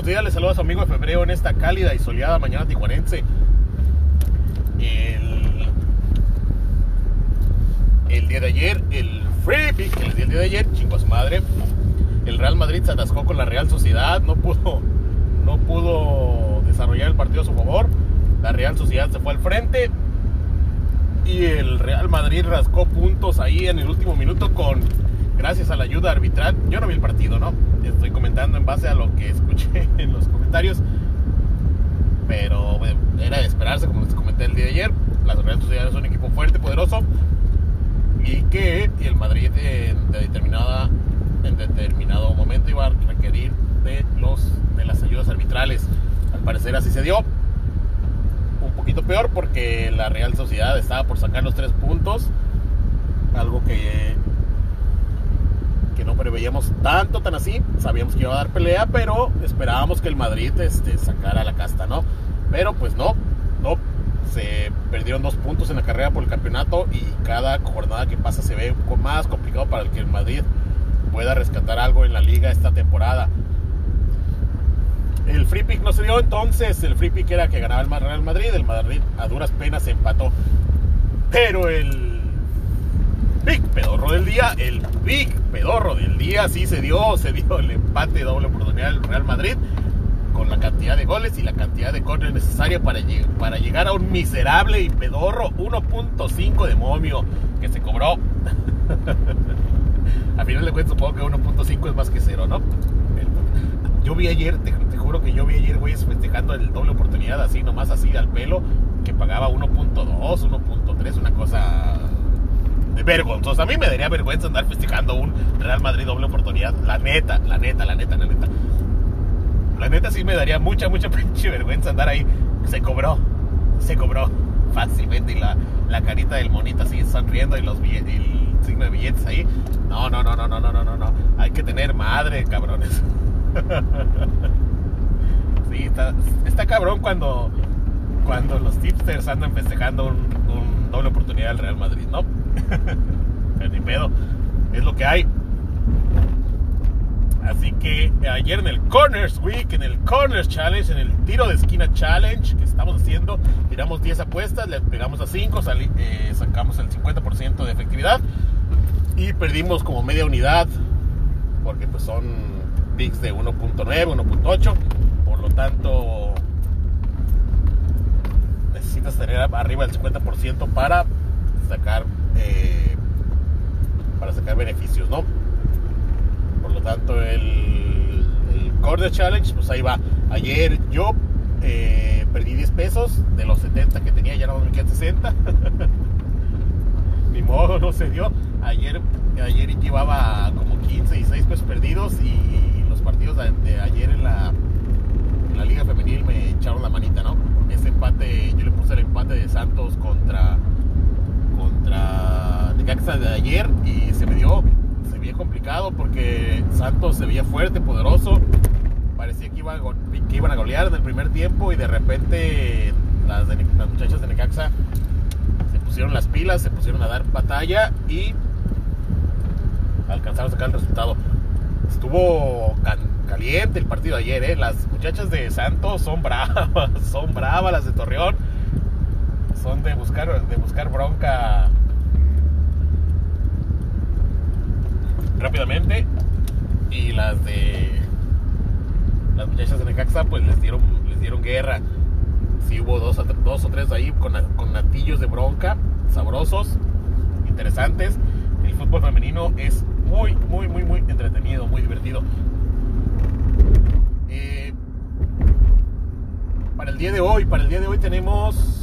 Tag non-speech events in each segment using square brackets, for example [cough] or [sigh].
buenos días, les saluda a su amigo de febrero en esta cálida y soleada mañana tijuanense. El, el día de ayer, el Free Pick, el día de ayer, su madre. El Real Madrid se atascó con la Real Sociedad, no pudo, no pudo desarrollar el partido a su favor. La Real Sociedad se fue al frente y el Real Madrid rascó puntos ahí en el último minuto con gracias a la ayuda arbitral. Yo no vi el partido, ¿no? Estoy comentando en base a lo que escuché [laughs] en los comentarios. Pero bueno, era de esperarse, como les comenté el día de ayer. La Real Sociedad es un equipo fuerte, poderoso. Y que el Madrid en, determinada, en determinado momento iba a requerir de, los, de las ayudas arbitrales. Al parecer así se dio. Un poquito peor porque la Real Sociedad estaba por sacar los tres puntos. Algo que preveíamos tanto, tan así. Sabíamos que iba a dar pelea, pero esperábamos que el Madrid este, sacara la casta, ¿no? Pero pues no, no. Se perdieron dos puntos en la carrera por el campeonato y cada jornada que pasa se ve más complicado para el que el Madrid pueda rescatar algo en la liga esta temporada. El free pick no se dio entonces, el free pick era que ganaba el Real Madrid, el Madrid a duras penas empató. Pero el Big pedorro del día, el Big pedorro del día, sí se dio, se dio el empate doble oportunidad del Real Madrid con la cantidad de goles y la cantidad de cortes necesaria para, para llegar a un miserable y pedorro 1.5 de momio que se cobró. [laughs] a final de cuentas supongo que 1.5 es más que cero, ¿no? Yo vi ayer, te, te juro que yo vi ayer, güey, festejando el doble oportunidad así, nomás así al pelo, que pagaba 1.2, 1.3, una cosa vergonzosa. A mí me daría vergüenza andar festejando un Real Madrid doble oportunidad. La neta, la neta, la neta, la neta. La neta sí me daría mucha, mucha [laughs] pinche vergüenza andar ahí. Se cobró, se cobró fácilmente. Y la, la carita del monito así sonriendo y los billetes, el signo de billetes ahí. No, no, no, no, no, no, no, no, no. Hay que tener madre, cabrones. [laughs] Sí, está, está cabrón cuando, cuando los tipsters andan festejando un, un doble oportunidad del Real Madrid, ¿no? [laughs] ni pedo. Es lo que hay. Así que ayer en el Corners Week, en el Corners Challenge, en el tiro de esquina challenge que estamos haciendo, tiramos 10 apuestas, le pegamos a 5, eh, sacamos el 50% de efectividad y perdimos como media unidad porque pues son picks de 1.9, 1.8, por lo tanto necesitas tener arriba del 50% para sacar eh, para sacar beneficios, ¿no? Por lo tanto, el, el Challenge, pues ahí va. Ayer yo eh, perdí 10 pesos de los 70 que tenía, ya no me quedan 60. [laughs] Ni modo, no se dio. Ayer, ayer llevaba como 15 y 6 pesos perdidos y los partidos de, ayer en la, en la Liga Femenil me echaron la manita, ¿no? Ese empate, yo le puse el empate de Santos contra contra Necaxa de ayer y se me dio, se veía complicado porque Santos se veía fuerte, poderoso, parecía que, iba, que iban a golear en el primer tiempo y de repente las, las muchachas de Necaxa se pusieron las pilas, se pusieron a dar batalla y alcanzaron a sacar el resultado. Estuvo caliente el partido ayer, ¿eh? las muchachas de Santos son [laughs] bravas, son bravas las de Torreón son de buscar, de buscar bronca rápidamente. Y las de las muchachas de Necaxa pues les dieron, les dieron guerra. si hubo dos, dos o tres ahí con, con natillos de bronca, sabrosos, interesantes. El fútbol femenino es muy, muy, muy, muy entretenido, muy divertido. Eh, para el día de hoy, para el día de hoy tenemos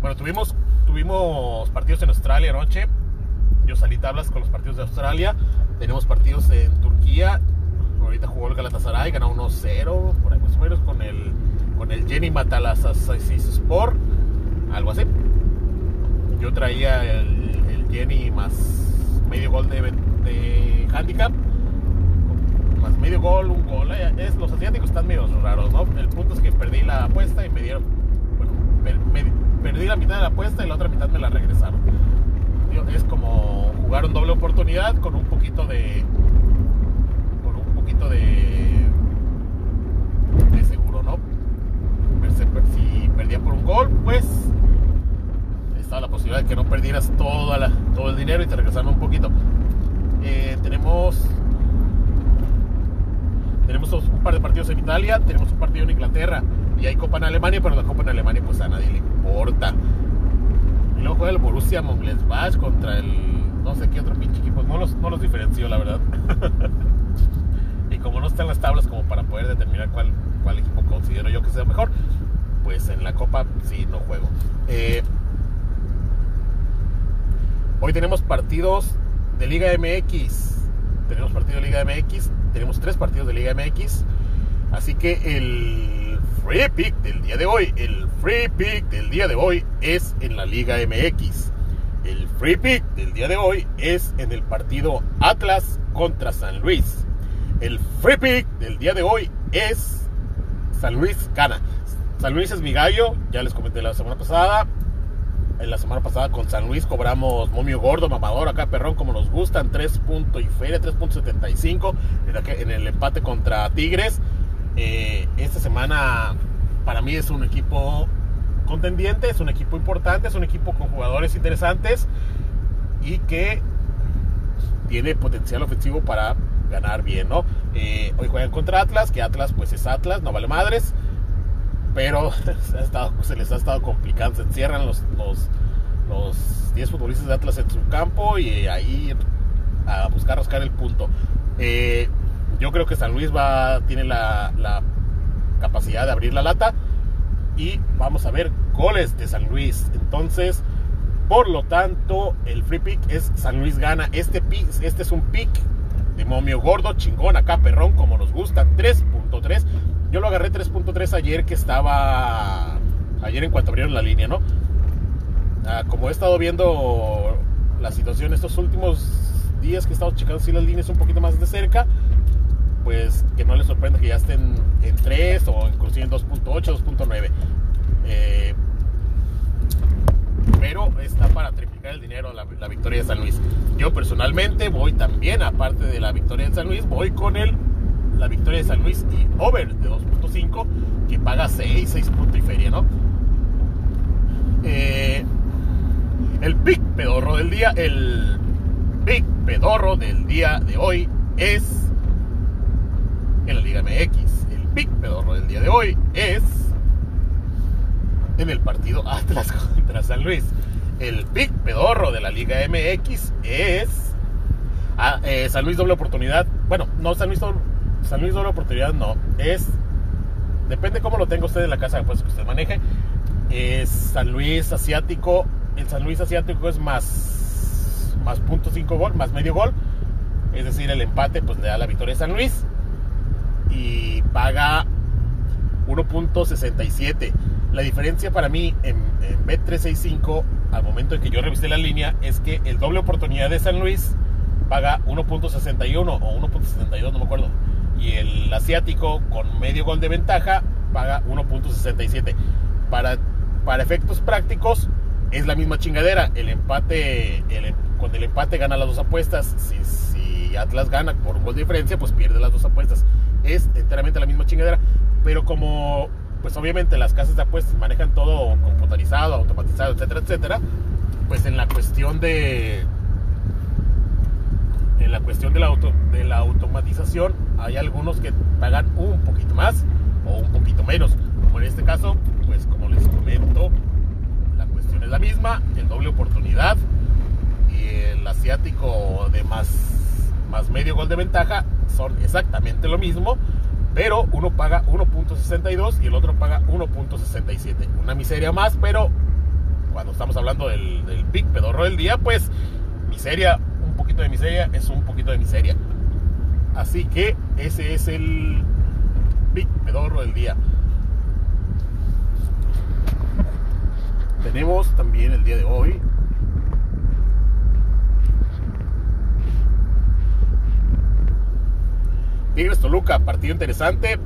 Bueno, tuvimos, tuvimos partidos en Australia anoche. Yo salí tablas con los partidos de Australia. Tenemos partidos en Turquía. Ahorita jugó el Galatasaray, ganó 1-0, por ahí más o menos, con el, con el Jenny Sport, algo así. Yo traía el, Jenny más medio gol de, de handicap más medio gol, un gol. Eh, es, los asiáticos están medio raros, ¿no? El punto es que perdí la apuesta y me dieron, bueno, perdí la mitad de la apuesta y la otra mitad me la regresaron. Es como jugar jugaron doble oportunidad con un poquito de. con un poquito de. de seguro, ¿no? Si perdía por un gol, pues estaba la posibilidad de que no perdieras todo el dinero y te regresaran un poquito. Eh, tenemos un de partidos en Italia, tenemos un partido en Inglaterra y hay Copa en Alemania, pero la Copa en Alemania pues a nadie le importa. Luego juega el Borussia Mönchengladbach contra el no sé qué otro pinche equipo, no los, no los diferencio la verdad. [laughs] y como no están las tablas como para poder determinar cuál, cuál equipo considero yo que sea mejor, pues en la Copa sí no juego. Eh, hoy tenemos partidos de Liga MX. Tenemos partido de Liga MX tenemos tres partidos de Liga MX. Así que el free pick del día de hoy, el free pick del día de hoy es en la Liga MX. El free pick del día de hoy es en el partido Atlas contra San Luis. El free pick del día de hoy es San Luis gana. San Luis es mi gallo, ya les comenté la semana pasada en la semana pasada con San Luis cobramos momio gordo, mamador, acá perrón, como nos gustan, 3 puntos y feria, 3.75 en el empate contra Tigres. Eh, esta semana para mí es un equipo contendiente, es un equipo importante, es un equipo con jugadores interesantes y que tiene potencial ofensivo para ganar bien, ¿no? Eh, hoy juegan contra Atlas, que Atlas pues es Atlas, no vale madres pero [laughs] se, les ha estado complicando. Se encierran los, los, 10 futbolistas de Atlas en su campo y ahí a buscar rascar el punto. Eh, yo creo que San Luis va, tiene la, la, capacidad de abrir la lata y vamos a ver goles de San Luis. Entonces, por lo tanto, el free pick es San Luis gana. Este, este es un pick de momio gordo, chingón, acá perrón, como nos gusta, 3.3. Yo lo agarré 3.3 ayer que estaba. Ayer en cuanto abrieron la línea, ¿no? Ah, como he estado viendo la situación estos últimos días que he estado checando si las líneas un poquito más de cerca, pues que no les sorprenda que ya estén en 3 o inclusive en 2.8, 2.9. Eh, pero está para triplicar el dinero la, victoria de San Luis. Yo personalmente voy también, aparte de la victoria de San Luis, voy con el la victoria de San Luis y over de 2.5 que paga 6, 6 puntos y feria, ¿no? Eh, el pick pedorro del día, el pick pedorro del día de hoy es en la Liga MX. El pick pedorro del día de hoy es en el partido Atlas [laughs] contra San Luis. El pick pedorro de la Liga MX es ah, eh, San Luis doble oportunidad. Bueno, no San Luis doble San Luis doble oportunidad no. Es. Depende cómo lo tenga usted en la casa pues, que usted maneje. Es San Luis asiático. El San Luis asiático es más. Más punto 5 gol, más medio gol. Es decir, el empate pues le da la victoria a San Luis. Y paga 1.67. La diferencia para mí en, en Bet365 al momento en que yo revisé la línea es que el doble oportunidad de San Luis paga 1.61 o 1.72, no me acuerdo y el asiático con medio gol de ventaja paga 1.67. Para, para efectos prácticos es la misma chingadera. El empate, el, con el empate gana las dos apuestas. Si, si Atlas gana por un gol de diferencia, pues pierde las dos apuestas. Es enteramente la misma chingadera. Pero como, pues obviamente las casas de apuestas manejan todo computarizado, automatizado, etcétera, etcétera, pues en la cuestión de en la cuestión de la, auto, de la automatización hay algunos que pagan un poquito más o un poquito menos. Como en este caso, pues como les comento, la cuestión es la misma, el doble oportunidad y el asiático de más, más medio gol de ventaja son exactamente lo mismo, pero uno paga 1.62 y el otro paga 1.67. Una miseria más, pero cuando estamos hablando del, del pedorro del día, pues miseria de miseria es un poquito de miseria. Así que ese es el big pedorro del día. Tenemos también el día de hoy Tigres Toluca, partido interesante.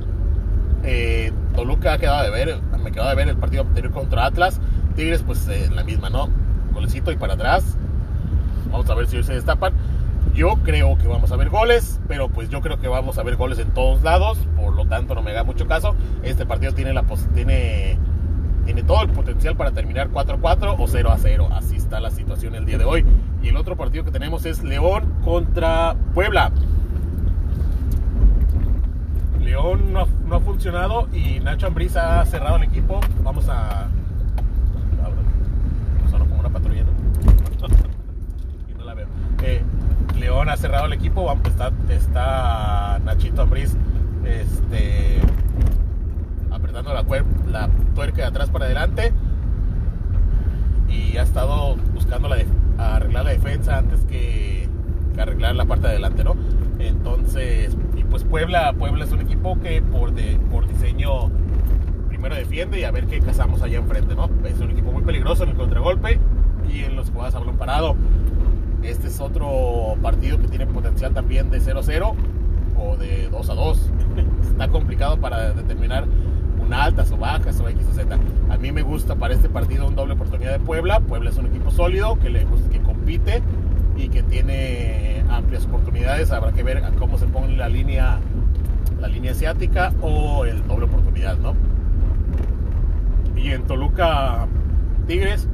Eh, Toluca ha quedado de ver, me quedado de ver el partido anterior contra Atlas. Tigres, pues eh, la misma, ¿no? Golecito y para atrás. Vamos a ver si hoy se destapan. Yo creo que vamos a ver goles, pero pues yo creo que vamos a ver goles en todos lados, por lo tanto no me haga mucho caso. Este partido tiene la tiene tiene todo el potencial para terminar 4-4 o 0-0. Así está la situación el día de hoy. Y el otro partido que tenemos es León contra Puebla. León no ha, y Nacho Ambriz ha cerrado el equipo. Vamos a. Solo como una patrulla, [laughs] y no la veo. Eh, León ha cerrado el equipo. Está, está Nachito Ambriz este, apretando la, la tuerca de atrás para adelante. Y ha estado buscando la arreglar la defensa antes que, arreglar la parte de adelante, ¿no? Entonces, pues Puebla, Puebla es un equipo que por, de, por diseño primero defiende y a ver qué cazamos allá enfrente, ¿no? Es un equipo muy peligroso en el contragolpe y en los jugadas a balón parado. Este es otro partido que tiene potencial también de 0-0 o de 2-2. [laughs] Está complicado para determinar una altas o bajas o X o Z. A mí me gusta para este partido un doble oportunidad de Puebla. Puebla es un equipo sólido que le que compite y que tiene amplias oportunidades. Habrá que ver cómo se pone la línea la línea asiática o el doble oportunidad, ¿no? Y en Toluca Tigres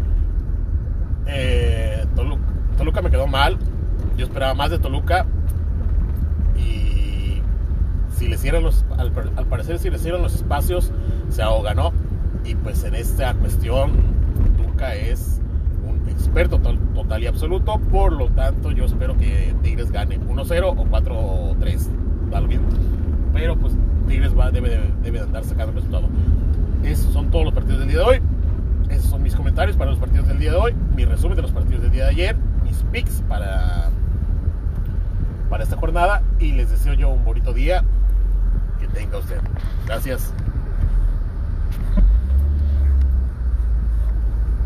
eh, Toluca, Toluca me quedó mal. Yo esperaba más de Toluca si le cierran los, al, parecer si le cierran los espacios, se ahoga, ¿no? Y pues en esta cuestión, Tuca es experto total, y absoluto, por lo tanto yo espero que Tigres gane 1-0 o 4-3, da bien. Pero pues Tigres va, debe, debe de andar sacando el resultado. Esos son todos los partidos del día de hoy. Esos son mis comentarios para los partidos del día de hoy, mi resumen de los partidos del día de ayer, mis picks para, para esta jornada y les deseo yo un bonito día tenga usted. Gracias.